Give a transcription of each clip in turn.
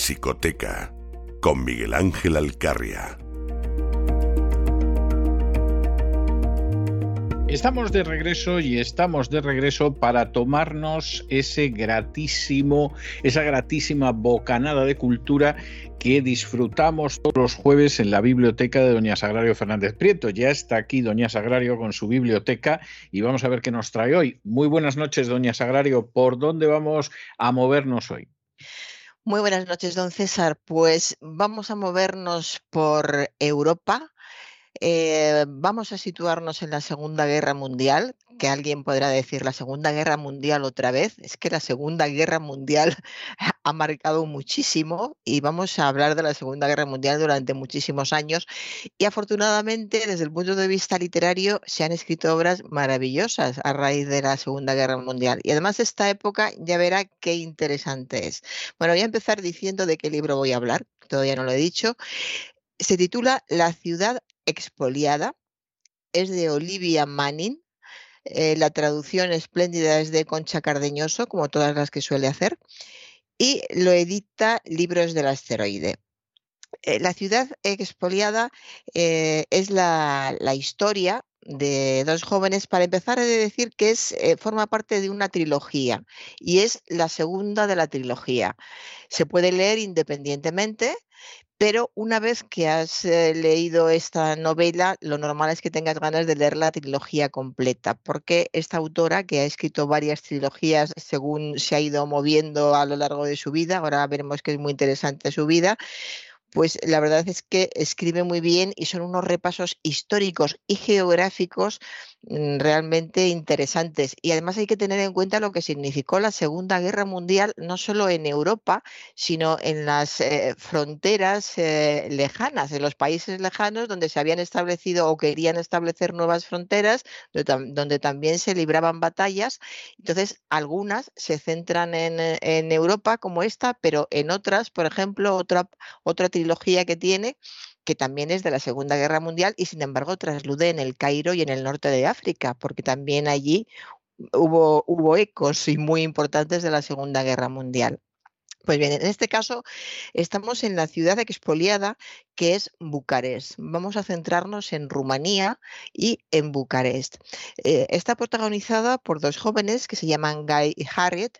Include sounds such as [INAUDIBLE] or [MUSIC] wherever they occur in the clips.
Psicoteca con Miguel Ángel Alcarria. Estamos de regreso y estamos de regreso para tomarnos ese gratísimo, esa gratísima bocanada de cultura que disfrutamos todos los jueves en la biblioteca de Doña Sagrario Fernández Prieto. Ya está aquí Doña Sagrario con su biblioteca y vamos a ver qué nos trae hoy. Muy buenas noches, Doña Sagrario. ¿Por dónde vamos a movernos hoy? Muy buenas noches, don César. Pues vamos a movernos por Europa. Eh, vamos a situarnos en la Segunda Guerra Mundial, que alguien podrá decir la Segunda Guerra Mundial otra vez. Es que la Segunda Guerra Mundial [LAUGHS] ha marcado muchísimo y vamos a hablar de la Segunda Guerra Mundial durante muchísimos años. Y afortunadamente, desde el punto de vista literario, se han escrito obras maravillosas a raíz de la Segunda Guerra Mundial. Y además esta época ya verá qué interesante es. Bueno, voy a empezar diciendo de qué libro voy a hablar, todavía no lo he dicho. Se titula La ciudad expoliada. Es de Olivia Manning eh, la traducción espléndida es de Concha Cardeñoso, como todas las que suele hacer, y lo edita Libros del Asteroide. Eh, la ciudad expoliada eh, es la, historia de dos jóvenes, para empezar he de decir que es, forma parte de una trilogía y es la segunda de la trilogía. Se puede leer independientemente, pero una vez que has eh, leído esta novela, lo normal es que tengas ganas de leer la trilogía completa, porque esta autora, que ha escrito varias trilogías según se ha ido moviendo a lo largo de su vida, ahora veremos que es muy interesante su vida, pues la verdad es que escribe muy bien y son unos repasos históricos y geográficos mm, realmente interesantes. Y además hay que tener en cuenta lo que significó la Segunda Guerra Mundial, no solo en Europa, sino en las eh, fronteras eh, lejanas, en los países lejanos donde se habían establecido o querían establecer nuevas fronteras, donde, también se libraban batallas. Entonces, algunas se centran en, en Europa como esta, pero en otras, por ejemplo, otra, otra trilogía que tiene, que también es de la Segunda Guerra Mundial y sin embargo traslude en el Cairo y en el norte de África, porque también allí hubo, hubo ecos y muy importantes de la Segunda Guerra Mundial. Pues bien, en este caso estamos en la ciudad expoliada que es Bucarest. Vamos a centrarnos en Rumanía y en Bucarest. Eh, está protagonizada por dos jóvenes que se llaman Guy y Harriet.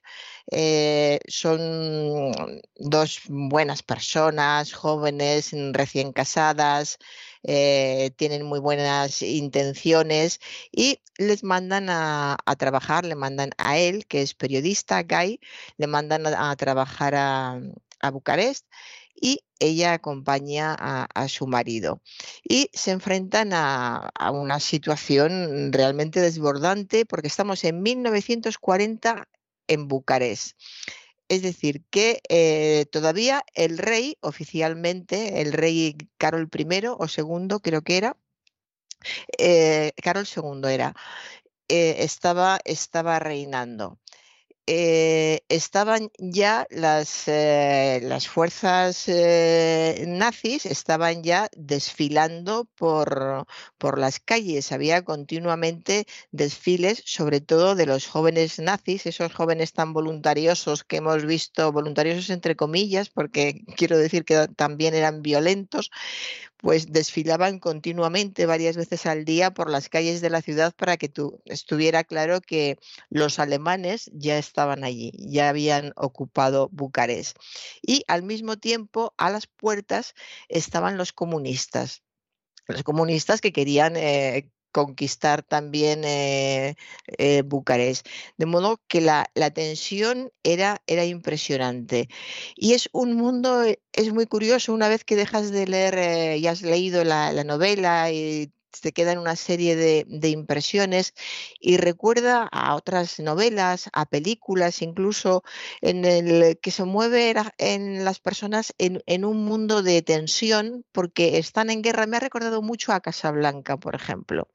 Eh, son dos buenas personas, jóvenes, recién casadas, eh, tienen muy buenas intenciones y les mandan a, trabajar, le mandan a él, que es periodista, Guy, le mandan a, trabajar a, Bucarest y ella acompaña a, su marido. Y se enfrentan a, una situación realmente desbordante porque estamos en 1940 en Bucarest. Es decir, que eh, todavía el rey, oficialmente, el rey Carol I o II, creo que era, eh, Carol II era, eh, estaba, estaba reinando. Eh, estaban ya las, eh, las fuerzas eh, nazis, estaban ya desfilando por, por las calles. Había continuamente desfiles, sobre todo de los jóvenes nazis, esos jóvenes tan voluntariosos que hemos visto, voluntariosos entre comillas, porque [LAUGHS] quiero decir que también eran violentos, pues desfilaban continuamente varias veces al día por las calles de la ciudad para que tú estuviera claro que los alemanes ya estaban allí, ya habían ocupado Bucarest. Y al mismo tiempo a las puertas estaban los comunistas los comunistas que querían eh, conquistar también eh, eh, Bucarest. De modo que la, tensión era, era, impresionante. Y es un mundo, es muy curioso, una vez que dejas de leer y has leído la, la novela y te quedan una serie de, impresiones y recuerda a otras novelas, a películas, incluso en el que se mueve en las personas en, un mundo de tensión porque están en guerra. Me ha recordado mucho a Casablanca, por ejemplo.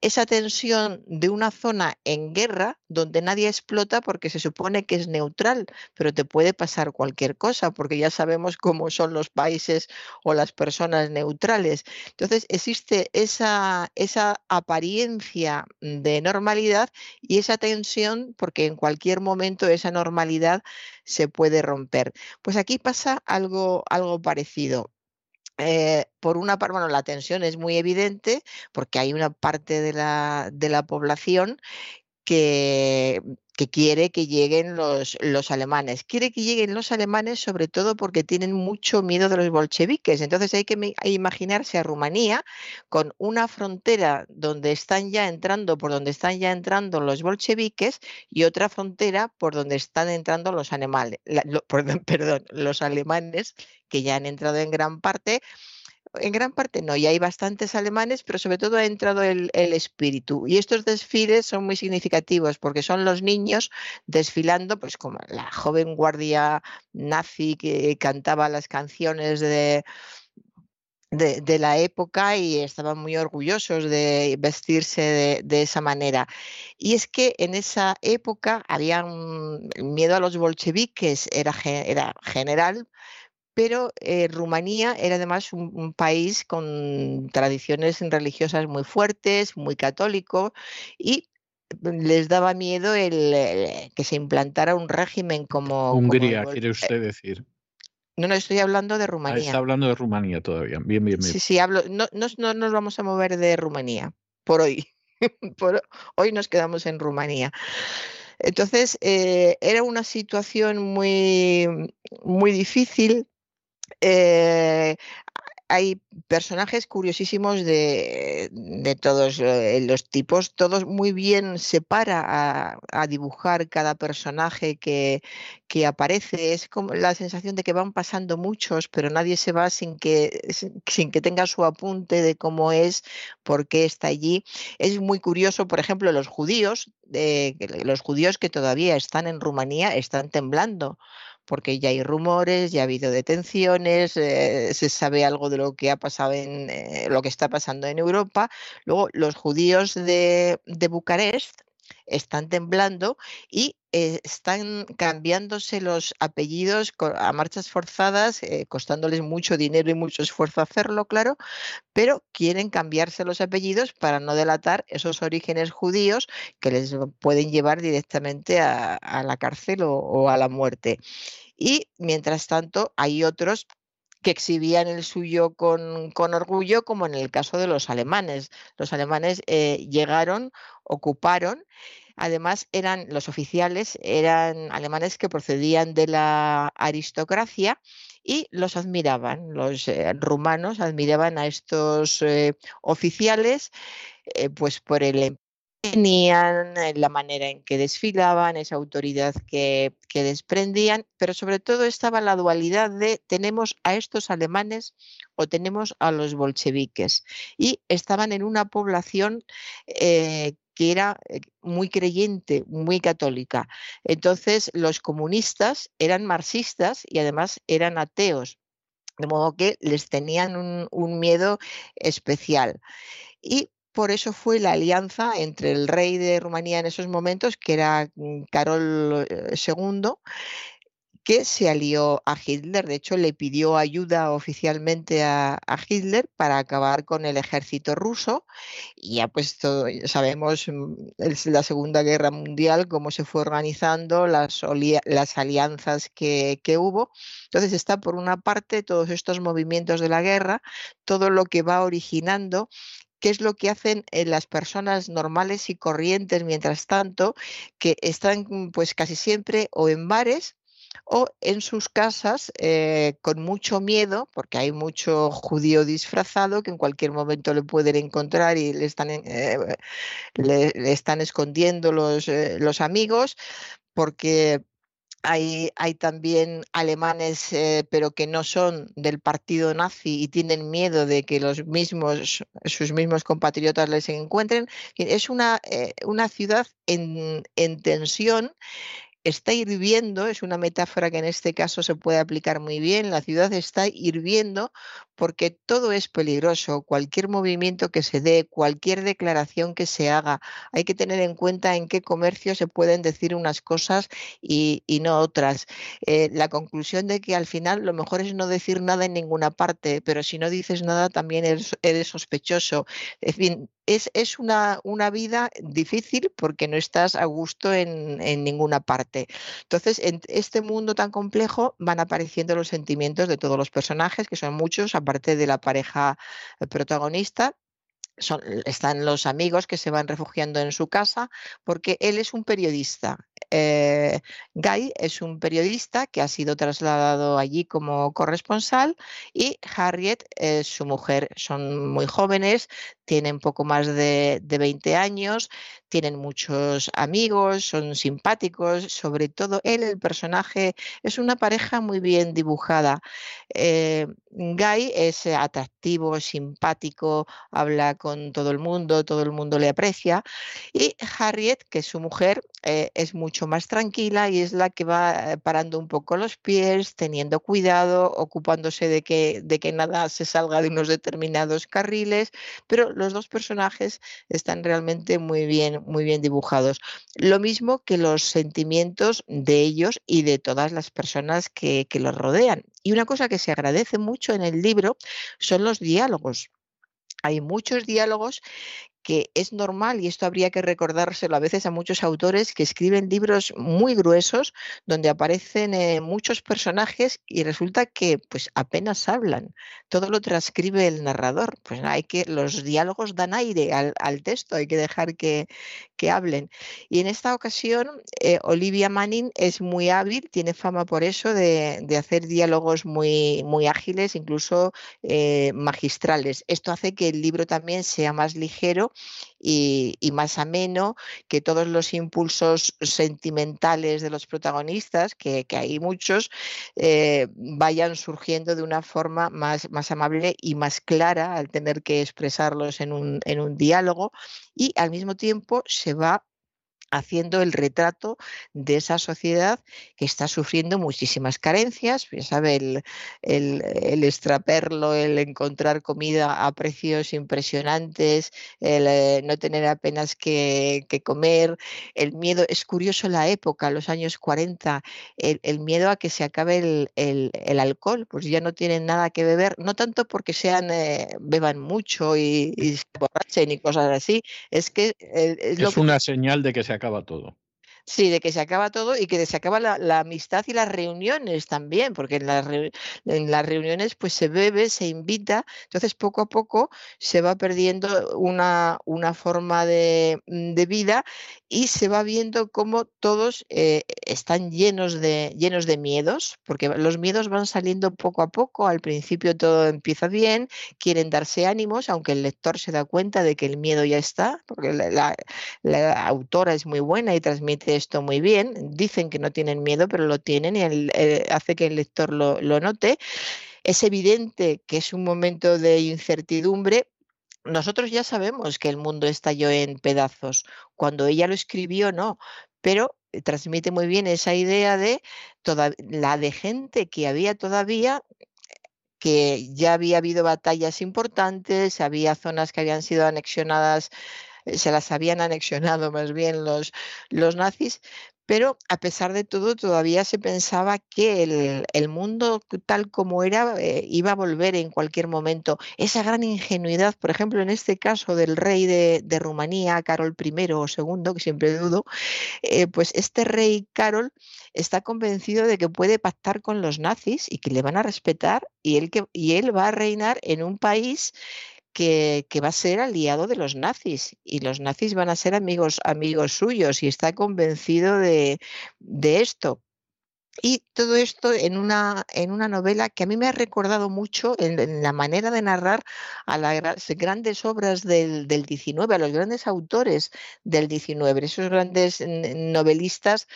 Esa tensión de una zona en guerra donde nadie explota porque se supone que es neutral, pero te puede pasar cualquier cosa porque ya sabemos cómo son los países o las personas neutrales. Entonces existe esa esa, apariencia de normalidad y esa tensión, porque en cualquier momento esa normalidad se puede romper. Pues aquí pasa algo, algo parecido. Eh, por una parte, bueno, la tensión es muy evidente porque hay una parte de la, de la población que que quiere que lleguen los, los, alemanes. Quiere que lleguen los alemanes sobre todo porque tienen mucho miedo de los bolcheviques. Entonces hay que imaginarse a Rumanía con una frontera donde están ya entrando, por donde están ya entrando los bolcheviques y otra frontera por donde están entrando los, animales, [LAUGHS] perdón, los alemanes que ya han entrado en gran parte en gran parte no, y hay bastantes alemanes, pero sobre todo ha entrado el, espíritu. Y estos desfiles son muy significativos porque son los niños desfilando, pues como la joven guardia nazi que cantaba las canciones de, de, la época y estaban muy orgullosos de vestirse de, esa manera. Y es que en esa época había un, miedo a los bolcheviques, era, era general, pero eh, Rumanía era además un, país con tradiciones religiosas muy fuertes, muy católico, y les daba miedo el, que se implantara un régimen como... Hungría, quiere usted decir. No, no, estoy hablando de Ah, Rumanía. está hablando de Rumanía todavía. Bien, bien, bien. Sí, sí, hablo. No, no, nos vamos a mover de Rumanía por hoy. [LAUGHS] por, hoy nos quedamos en Rumanía. Entonces, eh, era una situación muy, muy difícil Eh, hay personajes curiosísimos de, todos eh, los tipos, todos muy bien se para a, dibujar cada personaje que, aparece. Es como la sensación de que van pasando muchos, pero nadie se va sin que, sin que tenga su apunte de cómo es, por qué está allí. Es muy curioso, por ejemplo, los judíos, de, los judíos que todavía están en Rumanía están temblando porque ya hay rumores, ya ha habido detenciones, eh, se sabe algo de lo que ha pasado en eh, lo que está pasando en Europa. Luego, los judíos de, Bucarest están temblando y eh, están cambiándose los apellidos a marchas forzadas, costándoles mucho dinero y mucho esfuerzo hacerlo, claro, pero quieren cambiarse los apellidos para no delatar esos orígenes judíos que les pueden llevar directamente a, la cárcel o a la muerte. Y mientras tanto, hay otros que exhibían el suyo con, orgullo, como en el caso de los alemanes. Los alemanes eh, llegaron, ocuparon, además eran los oficiales, eran alemanes que procedían de la aristocracia y los admiraban. Los eh, rumanos admiraban a estos eh, oficiales pues por el tenían, eh, la manera en que desfilaban, esa autoridad que, desprendían, pero sobre todo estaba la dualidad de tenemos a estos alemanes o tenemos a los bolcheviques. Y estaban en una población eh, que era eh, muy creyente, muy católica. Entonces los comunistas eran marxistas y además eran ateos. De modo que les tenían un, un miedo especial. Y por eso fue la alianza entre el rey de Rumanía en esos momentos, que era mm, Carol II, eh, que se alió a Hitler. De hecho, le pidió ayuda oficialmente a, Hitler para acabar con el ejército ruso. Y ya pues sabemos mm, la Segunda Guerra Mundial, cómo se fue organizando, las, las alianzas que, que hubo. Entonces está por una parte todos estos movimientos de la guerra, todo lo que va originando qué es lo que hacen eh, las personas normales y corrientes mientras tanto, que están mm, pues casi siempre o en bares o en sus casas eh, con mucho miedo, porque hay mucho judío disfrazado que en cualquier momento le pueden encontrar y le están, eh, le, están escondiendo los, los amigos, porque hay, también alemanes, eh, pero que no son del partido nazi y tienen miedo de que los mismos, sus mismos compatriotas les encuentren. Es una, eh, una ciudad en, en tensión está hirviendo, es una metáfora que en este caso se puede aplicar muy bien, la ciudad está hirviendo porque todo es peligroso, cualquier movimiento que se dé, cualquier declaración que se haga, hay que tener en cuenta en qué comercio se pueden decir unas cosas y, no otras. Eh, la conclusión de que al final lo mejor es no decir nada en ninguna parte, pero si no dices nada también eres, sospechoso. En es, una, una, vida difícil porque no estás a gusto en, en, ninguna parte. Entonces, en este mundo tan complejo van apareciendo los sentimientos de todos los personajes, que son muchos, parte de la pareja eh, protagonista, son, están los amigos que se van refugiando en su casa porque él es un periodista. Eh, Guy es un periodista que ha sido trasladado allí como corresponsal y Harriet es su mujer. Son muy jóvenes, tienen poco más de, de 20 años, tienen muchos amigos, son simpáticos, sobre todo él, el personaje, es una pareja muy bien dibujada. Eh, Guy es atractivo, simpático, habla con todo el mundo, todo el mundo le aprecia. Y Harriet, que es su mujer, eh, es mucho más tranquila y es la que va eh, parando un poco los pies, teniendo cuidado, ocupándose de que, de que nada se salga de unos determinados carriles, pero los dos personajes están realmente muy bien muy bien dibujados. Lo mismo que los sentimientos de ellos y de todas las personas que, que los rodean. Y una cosa que se agradece mucho en el libro son los diálogos. Hay muchos diálogos que es normal, y esto habría que recordárselo a veces a muchos autores que escriben libros muy gruesos donde aparecen eh, muchos personajes y resulta que pues apenas hablan. Todo lo transcribe el narrador. Pues hay que, los diálogos dan aire al, texto, hay que dejar que, que, hablen. Y en esta ocasión, eh, Olivia Manning es muy hábil, tiene fama por eso de, de hacer diálogos muy, muy ágiles, incluso eh, magistrales. Esto hace que el libro también sea más ligero y, más ameno, que todos los impulsos sentimentales de los protagonistas, que, hay muchos, eh, vayan surgiendo de una forma más, más amable y más clara al tener que expresarlos en un, en un diálogo y al mismo tiempo se va haciendo el retrato de esa sociedad que está sufriendo muchísimas carencias, ya sabe, el, el, extraperlo, el encontrar comida a precios impresionantes, el eh, no tener apenas que, comer, el miedo, es curioso la época, los años 40, el, miedo a que se acabe el, alcohol, pues ya no tienen nada que beber, no tanto porque sean, eh, beban mucho y, se borrachen y cosas así, es que... es, es una señal de que se acaba todo. Sí, de que se acaba todo y que se acaba la, amistad y las reuniones también, porque en las, en las, reuniones pues se bebe, se invita, entonces poco a poco se va perdiendo una, una forma de, mm, de, vida y se va viendo cómo todos eh, están llenos de, llenos de miedos, porque los miedos van saliendo poco a poco, al principio todo empieza bien, quieren darse ánimos, aunque el lector se da cuenta de que el miedo ya está, porque la, la autora es muy buena y transmite esto muy bien. Dicen que no tienen miedo, pero lo tienen y eh, hace que el lector lo, note. Es evidente que es un momento de incertidumbre, nosotros ya sabemos que el mundo estalló en pedazos. Cuando ella lo escribió, no, pero transmite muy bien esa idea de la de gente que había todavía que ya había habido batallas importantes, había zonas que habían sido anexionadas se las habían anexionado más bien los, los nazis, pero a pesar de todo todavía se pensaba que el, mundo tal como era eh, iba a volver en cualquier momento. Esa gran ingenuidad, por ejemplo, en este caso del rey de, Rumanía, Carol I o II, que siempre dudo, eh, pues este rey Carol está convencido de que puede pactar con los nazis y que le van a respetar y él, que, y él va a reinar en un país que, va a ser aliado de los nazis y los nazis van a ser amigos, amigos suyos y está convencido de, esto. Y todo esto en una, en una novela que a mí me ha recordado mucho en, la manera de narrar a las grandes obras del, del, 19, a los grandes autores del 19, esos grandes novelistas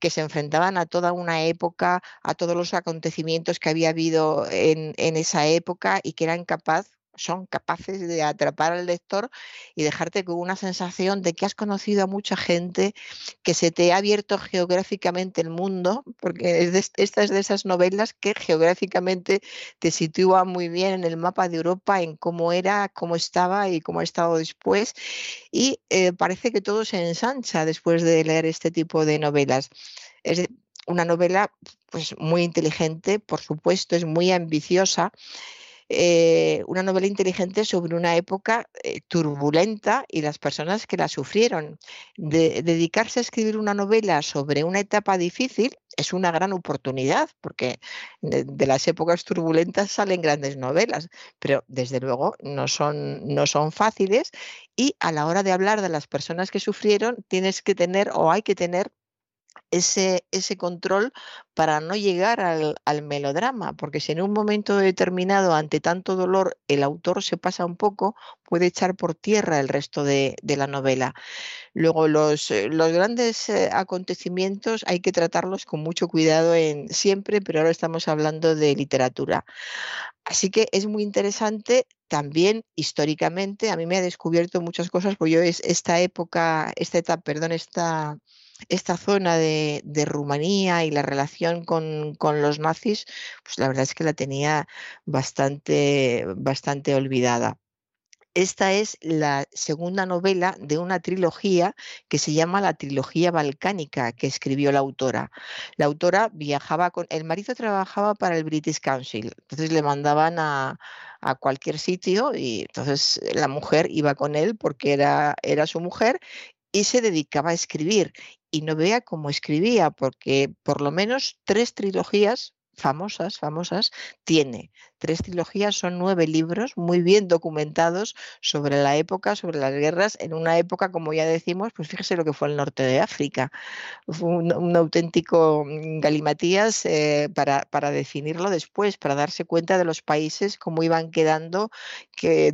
que se enfrentaban a toda una época, a todos los acontecimientos que había habido en, en esa época y que eran capaces son capaces de atrapar al lector y dejarte con una sensación de que has conocido a mucha gente, que se te ha abierto geográficamente el mundo, porque esta es de esas novelas que geográficamente te sitúa muy bien en el mapa de Europa, en cómo era, cómo estaba y cómo ha estado después. Y eh, parece que todo se ensancha después de leer este tipo de novelas. Es una novela pues, muy inteligente, por supuesto, es muy ambiciosa eh, una novela inteligente sobre una época eh, turbulenta y las personas que la sufrieron. dedicarse a escribir una novela sobre una etapa difícil es una gran oportunidad, porque de, las épocas turbulentas salen grandes novelas, pero desde luego no son, no son fáciles y a la hora de hablar de las personas que sufrieron tienes que tener o hay que tener ese, ese control para no llegar al, melodrama, porque si en un momento determinado, ante tanto dolor, el autor se pasa un poco, puede echar por tierra el resto de, la novela. Luego, los, eh, los grandes eh, acontecimientos hay que tratarlos con mucho cuidado en siempre, pero ahora estamos hablando de literatura. Así que es muy interesante también históricamente, a mí me ha descubierto muchas cosas, porque yo es esta época, esta etapa, perdón, esta esta zona de, Rumanía y la relación con, los nazis, pues la verdad es que la tenía bastante, bastante olvidada. Esta es la segunda novela de una trilogía que se llama la trilogía balcánica que escribió la autora. La autora viajaba con, el marido trabajaba para el British Council, entonces le mandaban a, cualquier sitio y entonces la mujer iba con él porque era su mujer y se dedicaba a escribir. Y no vea cómo escribía, porque por lo menos tres trilogías famosas, famosas, tiene. Tres trilogías, son nueve libros muy bien documentados sobre la época, sobre las guerras, en una época, como ya decimos, pues fíjese lo que fue el norte de África. Fue un, auténtico mm, galimatías eh, para, para, definirlo después, para darse cuenta de los países, cómo iban quedando, que,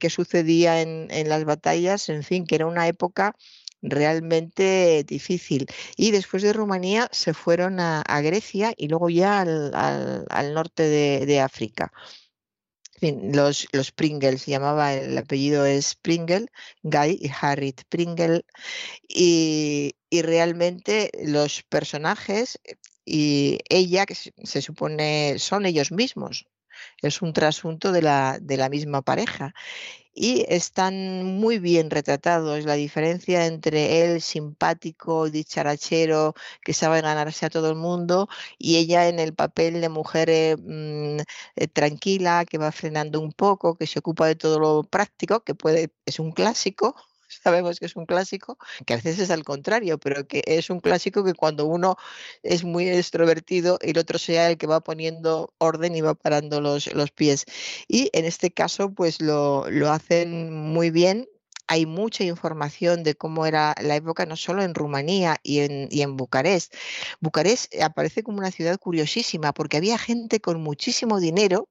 qué sucedía en, en las batallas, en fin, que era una época realmente difícil. Y después de Rumanía se fueron a, Grecia y luego ya al, norte de, África. los, los Pringle, se llamaba, el apellido es Pringle, Guy y Harriet Pringle, y, realmente los personajes y ella, que se, supone son ellos mismos, es un trasunto de la, de la misma pareja y están muy bien retratados. La diferencia entre él simpático, dicharachero, que sabe ganarse a todo el mundo, y ella en el papel de mujer eh, mm, eh, tranquila, que va frenando un poco, que se ocupa de todo lo práctico, que puede, es un clásico, sabemos que es un clásico, que a veces es al contrario, pero que es un clásico que cuando uno es muy extrovertido, el otro sea el que va poniendo orden y va parando los, los pies. Y en este caso, pues lo, lo hacen muy bien, hay mucha información de cómo era la época, no solo en Rumanía y en, y en, Bucarest. Bucarest aparece como una ciudad curiosísima porque había gente con muchísimo dinero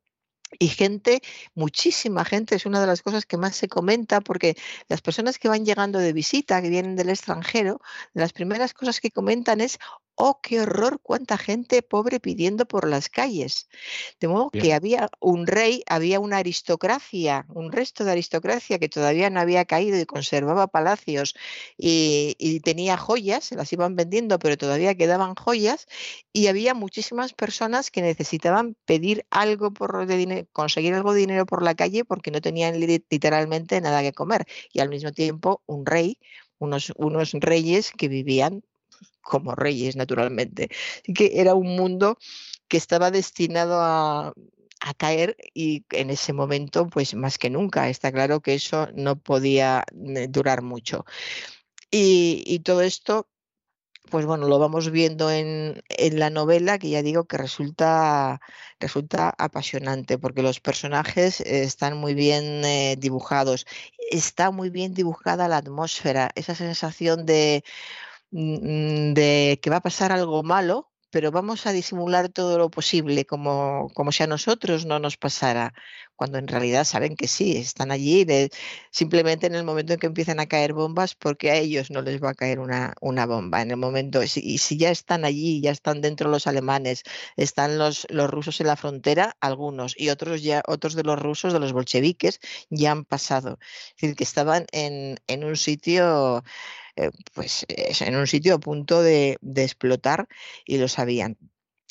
y gente, muchísima gente, es una de las cosas que más se comenta porque las personas que van llegando de visita, que vienen del extranjero, las primeras cosas que comentan es, oh, qué horror, cuánta gente pobre pidiendo por las calles. De modo que había un rey, había una aristocracia, un resto de aristocracia que todavía no había caído y conservaba palacios y, tenía joyas, se las iban vendiendo, pero todavía quedaban joyas y había muchísimas personas que necesitaban pedir algo por de dinero, conseguir algo de dinero por la calle porque no tenían literalmente nada que comer y al mismo tiempo un rey unos, unos, reyes que vivían como reyes, naturalmente. Así que era un mundo que estaba destinado a, caer y en ese momento, pues más que nunca, está claro que eso no podía eh, durar mucho. Y, todo esto, pues bueno, lo vamos viendo en, la novela, que ya digo que resulta, apasionante, porque los personajes están muy bien eh, dibujados, está muy bien dibujada la atmósfera, esa sensación de de que va a pasar algo malo, pero vamos a disimular todo lo posible como, como si a nosotros no nos pasara, cuando en realidad saben que sí, están allí, simplemente en el momento en que empiezan a caer bombas, porque a ellos no les va a caer una, una bomba. En el momento, y si ya están allí, ya están dentro los alemanes, están los, los rusos en la frontera, algunos, y otros ya, otros de los rusos, de los bolcheviques, ya han pasado. Es decir, que estaban en, en un sitio eh, pues en un sitio a punto de explotar y lo sabían.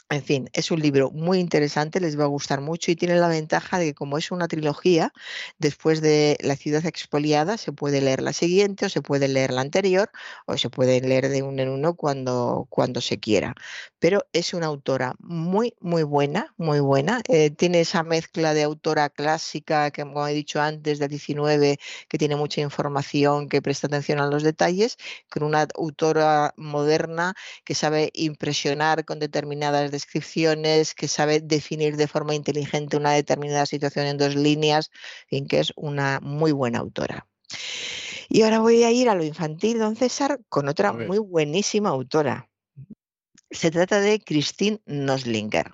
En fin, es un libro muy interesante, les va a gustar mucho y tiene la ventaja de que como es una trilogía, después de La ciudad expoliada se puede leer la siguiente o se puede leer la anterior o se puede leer de uno en uno cuando, cuando se quiera. Pero es una autora muy, muy buena, muy buena. Eh, tiene esa mezcla de autora clásica, que como he dicho antes, del 19, que tiene mucha información, que presta atención a los detalles, con una autora moderna que sabe impresionar con determinadas descripciones, que sabe definir de forma inteligente una determinada situación en dos líneas, en que es una muy buena autora. Y ahora voy a ir a lo infantil, don César, con otra muy buenísima autora. Se trata de Christine Noslinger.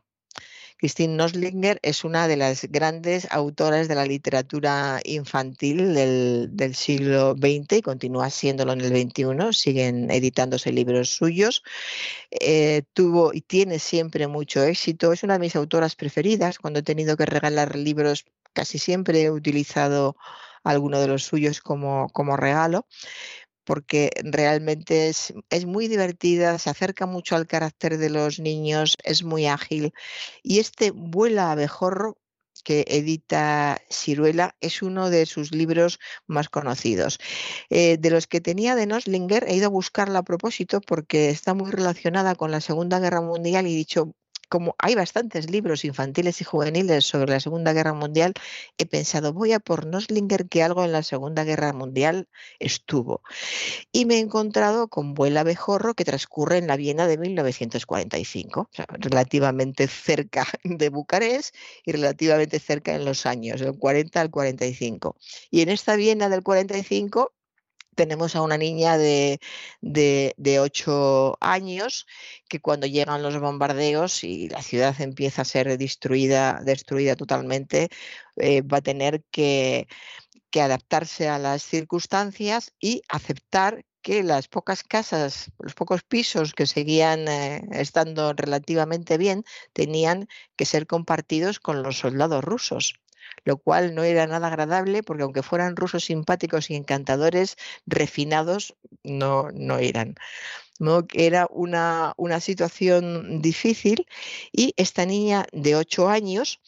Christine Noslinger es una de las grandes autoras de la literatura infantil del, siglo XX y continúa siéndolo en el XXI. Siguen editándose libros suyos. Eh, tuvo y tiene siempre mucho éxito. Es una de mis autoras preferidas. Cuando he tenido que regalar libros, casi siempre he utilizado alguno de los suyos como, como regalo porque realmente es, es, muy divertida, se acerca mucho al carácter de los niños, es muy ágil. Y este vuela abejorro que edita Ciruela, es uno de sus libros más conocidos. Eh, de los que tenía de Noslinger, he ido a buscarla a propósito porque está muy relacionada con la Segunda Guerra Mundial y he dicho, como hay bastantes libros infantiles y juveniles sobre la Segunda Guerra Mundial, he pensado, voy a por Noslinger que algo en la Segunda Guerra Mundial estuvo. Y me he encontrado con Vuela Bejorro que transcurre en la Viena de 1945, relativamente cerca [LAUGHS] de Bucarest y relativamente cerca en los años, del 40 al 45. Y en esta Viena del 45 tenemos a una niña de, de, 8 años que cuando llegan los bombardeos y la ciudad empieza a ser destruida, destruida totalmente, eh, va a tener que, adaptarse a las circunstancias y aceptar que las pocas casas, los pocos pisos que seguían eh, estando relativamente bien, tenían que ser compartidos con los soldados rusos lo cual no era nada agradable porque aunque fueran rusos simpáticos y encantadores, refinados no, no eran. ¿no? Era una, una situación difícil y esta niña de ocho años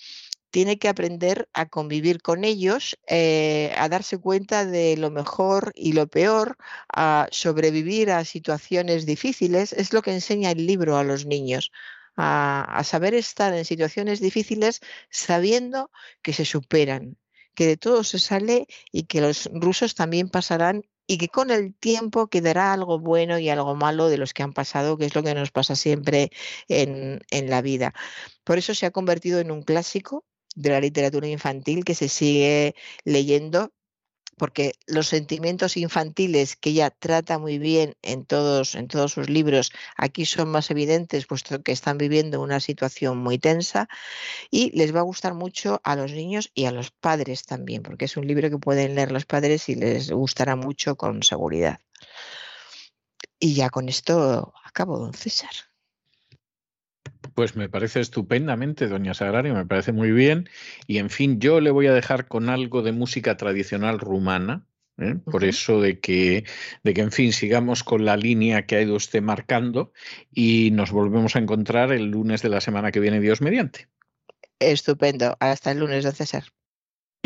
tiene que aprender a convivir con ellos, eh, a darse cuenta de lo mejor y lo peor, a sobrevivir a situaciones difíciles. Es lo que enseña el libro a los niños a, saber estar en situaciones difíciles sabiendo que se superan, que de todo se sale y que los rusos también pasarán y que con el tiempo quedará algo bueno y algo malo de los que han pasado, que es lo que nos pasa siempre en, en, la vida. Por eso se ha convertido en un clásico de la literatura infantil que se sigue leyendo porque los sentimientos infantiles que ella trata muy bien en todos, en todos sus libros, aquí son más evidentes, puesto que están viviendo una situación muy tensa y les va a gustar mucho a los niños y a los padres también, porque es un libro que pueden leer los padres y les gustará mucho con seguridad. Y ya con esto acabo, don César. Pues me parece estupendamente, doña Sagrario, me parece muy bien. Y en fin, yo le voy a dejar con algo de música tradicional rumana, ¿eh? por eso de que, de que, en fin, sigamos con la línea que ha ido usted marcando y nos volvemos a encontrar el lunes de la semana que viene, Dios mediante. Estupendo. Hasta el lunes, don César.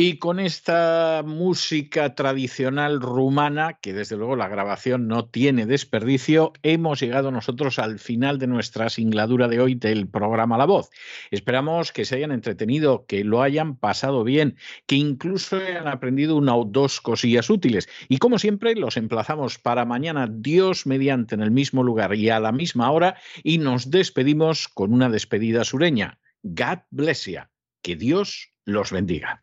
Y con esta música tradicional rumana, que desde luego la grabación no tiene desperdicio, hemos llegado nosotros al final de nuestra singladura de hoy del programa La Voz. Esperamos que se hayan entretenido, que lo hayan pasado bien, que incluso hayan aprendido una o dos cosillas útiles. Y como siempre, los emplazamos para mañana, Dios mediante, en el mismo lugar y a la misma hora, y nos despedimos con una despedida sureña. God bless you. Que Dios los bendiga.